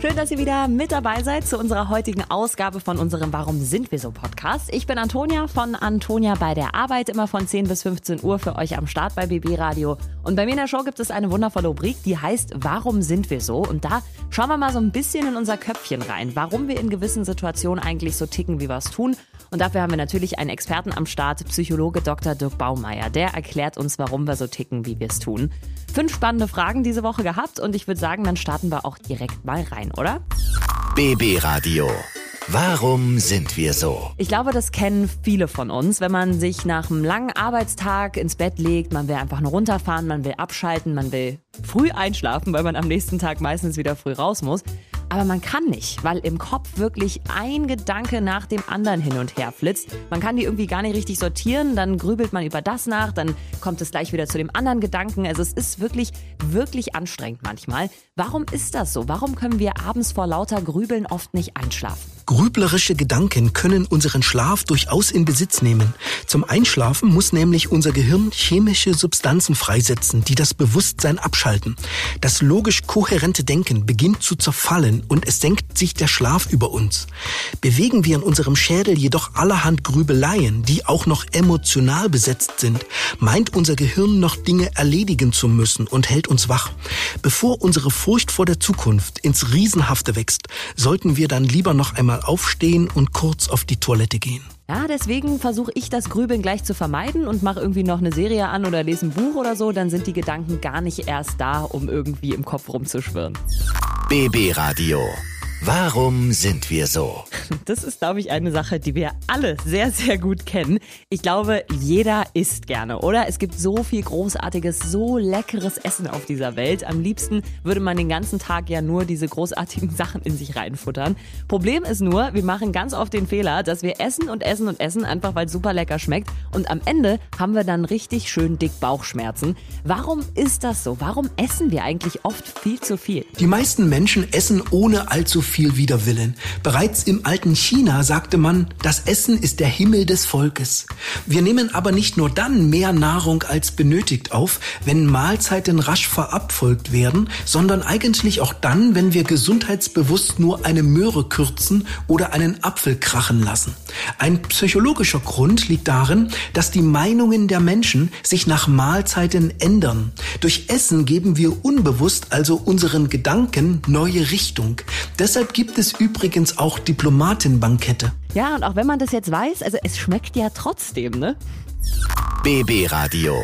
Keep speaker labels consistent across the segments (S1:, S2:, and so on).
S1: Schön, dass ihr wieder mit dabei seid zu unserer heutigen Ausgabe von unserem Warum sind wir so Podcast. Ich bin Antonia von Antonia bei der Arbeit, immer von 10 bis 15 Uhr für euch am Start bei BB Radio. Und bei mir in der Show gibt es eine wundervolle Rubrik, die heißt Warum sind wir so? Und da schauen wir mal so ein bisschen in unser Köpfchen rein, warum wir in gewissen Situationen eigentlich so ticken, wie wir es tun. Und dafür haben wir natürlich einen Experten am Start, Psychologe Dr. Dirk Baumeier. Der erklärt uns, warum wir so ticken, wie wir es tun. Fünf spannende Fragen diese Woche gehabt und ich würde sagen, dann starten wir auch direkt mal rein, oder?
S2: BB Radio. Warum sind wir so?
S1: Ich glaube, das kennen viele von uns, wenn man sich nach einem langen Arbeitstag ins Bett legt, man will einfach nur runterfahren, man will abschalten, man will früh einschlafen, weil man am nächsten Tag meistens wieder früh raus muss. Aber man kann nicht, weil im Kopf wirklich ein Gedanke nach dem anderen hin und her flitzt. Man kann die irgendwie gar nicht richtig sortieren, dann grübelt man über das nach, dann kommt es gleich wieder zu dem anderen Gedanken. Also es ist wirklich, wirklich anstrengend manchmal. Warum ist das so? Warum können wir abends vor lauter Grübeln oft nicht einschlafen?
S3: Grüblerische Gedanken können unseren Schlaf durchaus in Besitz nehmen. Zum Einschlafen muss nämlich unser Gehirn chemische Substanzen freisetzen, die das Bewusstsein abschalten. Das logisch kohärente Denken beginnt zu zerfallen und es senkt sich der Schlaf über uns. Bewegen wir in unserem Schädel jedoch allerhand Grübeleien, die auch noch emotional besetzt sind, meint unser Gehirn noch Dinge erledigen zu müssen und hält uns wach. Bevor unsere Furcht vor der Zukunft ins Riesenhafte wächst, sollten wir dann lieber noch einmal aufstehen und kurz auf die Toilette gehen.
S1: Ja, deswegen versuche ich das Grübeln gleich zu vermeiden und mache irgendwie noch eine Serie an oder lese ein Buch oder so, dann sind die Gedanken gar nicht erst da, um irgendwie im Kopf rumzuschwirren.
S2: BB Radio. Warum sind wir so?
S1: Das ist, glaube ich, eine Sache, die wir alle sehr, sehr gut kennen. Ich glaube, jeder isst gerne, oder? Es gibt so viel großartiges, so leckeres Essen auf dieser Welt. Am liebsten würde man den ganzen Tag ja nur diese großartigen Sachen in sich reinfuttern. Problem ist nur, wir machen ganz oft den Fehler, dass wir essen und essen und essen, einfach weil es super lecker schmeckt. Und am Ende haben wir dann richtig schön dick Bauchschmerzen. Warum ist das so? Warum essen wir eigentlich oft viel zu viel?
S3: Die meisten Menschen essen ohne allzu viel Widerwillen. Bereits im alten China sagte man, das Essen ist der Himmel des Volkes. Wir nehmen aber nicht nur dann mehr Nahrung als benötigt auf, wenn Mahlzeiten rasch verabfolgt werden, sondern eigentlich auch dann, wenn wir gesundheitsbewusst nur eine Möhre kürzen oder einen Apfel krachen lassen. Ein psychologischer Grund liegt darin, dass die Meinungen der Menschen sich nach Mahlzeiten ändern. Durch Essen geben wir unbewusst also unseren Gedanken neue Richtung. Deshalb gibt es übrigens auch Diplomatenbankette.
S1: Ja, und auch wenn man das jetzt weiß, also es schmeckt ja trotzdem, ne?
S2: BB Radio.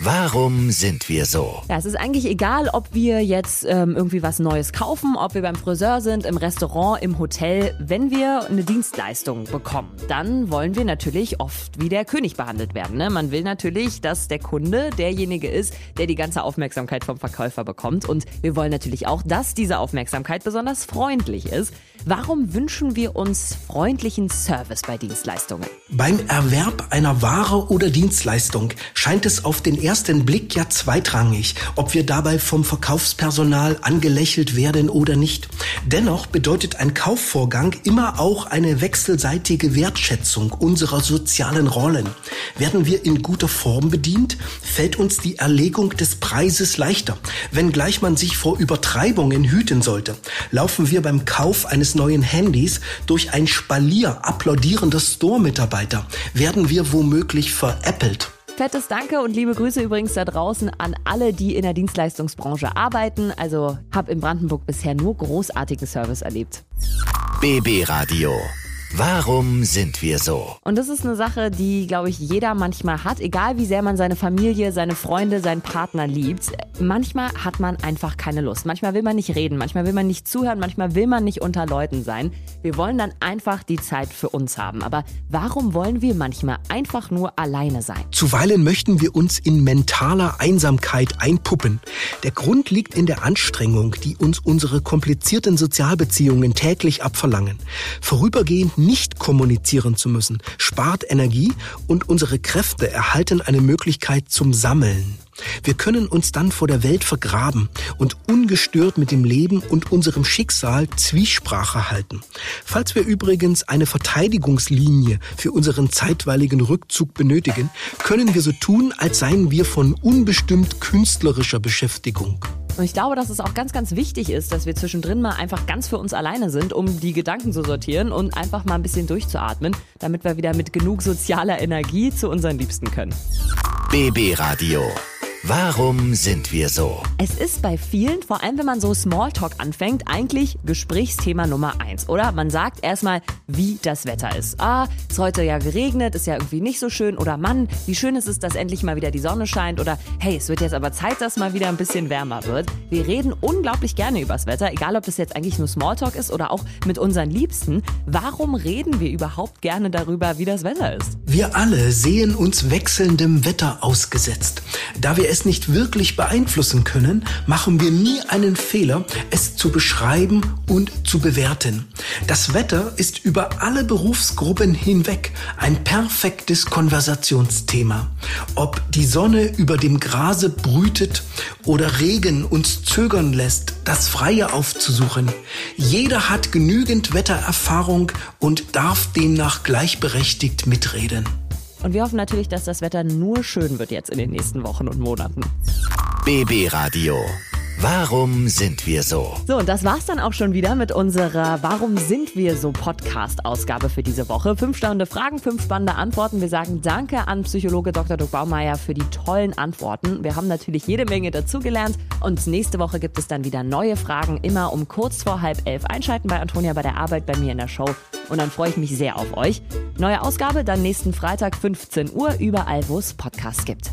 S2: Warum sind wir so?
S1: Ja, es ist eigentlich egal, ob wir jetzt ähm, irgendwie was Neues kaufen, ob wir beim Friseur sind, im Restaurant, im Hotel. Wenn wir eine Dienstleistung bekommen, dann wollen wir natürlich oft wie der König behandelt werden. Ne? Man will natürlich, dass der Kunde derjenige ist, der die ganze Aufmerksamkeit vom Verkäufer bekommt. Und wir wollen natürlich auch, dass diese Aufmerksamkeit besonders freundlich ist. Warum wünschen wir uns freundlichen Service bei Dienstleistungen?
S3: Beim Erwerb einer Ware oder Dienstleistung scheint es auf den ersten Blick ja zweitrangig, ob wir dabei vom Verkaufspersonal angelächelt werden oder nicht. Dennoch bedeutet ein Kaufvorgang immer auch eine wechselseitige Wertschätzung unserer sozialen Rollen. Werden wir in guter Form bedient, fällt uns die Erlegung des Preises leichter. Wenngleich man sich vor Übertreibungen hüten sollte, laufen wir beim Kauf eines neuen Handys durch ein Spalier applaudierender Store-Mitarbeiter, werden wir womöglich veräppelt.
S1: Fettes Danke und liebe Grüße übrigens da draußen an alle, die in der Dienstleistungsbranche arbeiten. Also habe in Brandenburg bisher nur großartigen Service erlebt.
S2: BB Radio. Warum sind wir so?
S1: Und das ist eine Sache, die, glaube ich, jeder manchmal hat, egal wie sehr man seine Familie, seine Freunde, seinen Partner liebt. Manchmal hat man einfach keine Lust. Manchmal will man nicht reden, manchmal will man nicht zuhören, manchmal will man nicht unter Leuten sein. Wir wollen dann einfach die Zeit für uns haben. Aber warum wollen wir manchmal einfach nur alleine sein?
S3: Zuweilen möchten wir uns in mentaler Einsamkeit einpuppen. Der Grund liegt in der Anstrengung, die uns unsere komplizierten Sozialbeziehungen täglich abverlangen. Vorübergehend nicht kommunizieren zu müssen, spart Energie und unsere Kräfte erhalten eine Möglichkeit zum Sammeln. Wir können uns dann vor der Welt vergraben und ungestört mit dem Leben und unserem Schicksal Zwiesprache halten. Falls wir übrigens eine Verteidigungslinie für unseren zeitweiligen Rückzug benötigen, können wir so tun, als seien wir von unbestimmt künstlerischer Beschäftigung.
S1: Und ich glaube, dass es auch ganz, ganz wichtig ist, dass wir zwischendrin mal einfach ganz für uns alleine sind, um die Gedanken zu sortieren und einfach mal ein bisschen durchzuatmen, damit wir wieder mit genug sozialer Energie zu unseren Liebsten können.
S2: BB Radio. Warum sind wir so?
S1: Es ist bei vielen, vor allem wenn man so Smalltalk anfängt, eigentlich Gesprächsthema Nummer eins, oder? Man sagt erstmal, wie das Wetter ist. Ah, es ist heute ja geregnet, ist ja irgendwie nicht so schön. Oder Mann, wie schön ist es, dass endlich mal wieder die Sonne scheint. Oder hey, es wird jetzt aber Zeit, dass mal wieder ein bisschen wärmer wird. Wir reden unglaublich gerne übers Wetter, egal ob das jetzt eigentlich nur Smalltalk ist oder auch mit unseren Liebsten. Warum reden wir überhaupt gerne darüber, wie das Wetter ist?
S3: Wir alle sehen uns wechselndem Wetter ausgesetzt. Da wir es nicht wirklich beeinflussen können, machen wir nie einen Fehler, es zu beschreiben und zu bewerten. Das Wetter ist über alle Berufsgruppen hinweg ein perfektes Konversationsthema. Ob die Sonne über dem Grase brütet oder Regen uns zögern lässt, das Freie aufzusuchen. Jeder hat genügend Wettererfahrung und darf demnach gleichberechtigt mitreden.
S1: Und wir hoffen natürlich, dass das Wetter nur schön wird jetzt in den nächsten Wochen und Monaten.
S2: BB Radio. Warum sind wir so?
S1: So, und das war's dann auch schon wieder mit unserer Warum sind wir so Podcast-Ausgabe für diese Woche. Fünf spannende Fragen, fünf spannende Antworten. Wir sagen Danke an Psychologe Dr. Dirk Baumeier für die tollen Antworten. Wir haben natürlich jede Menge dazugelernt und nächste Woche gibt es dann wieder neue Fragen, immer um kurz vor halb elf einschalten bei Antonia bei der Arbeit, bei mir in der Show. Und dann freue ich mich sehr auf euch. Neue Ausgabe dann nächsten Freitag 15 Uhr, überall wo es Podcasts gibt.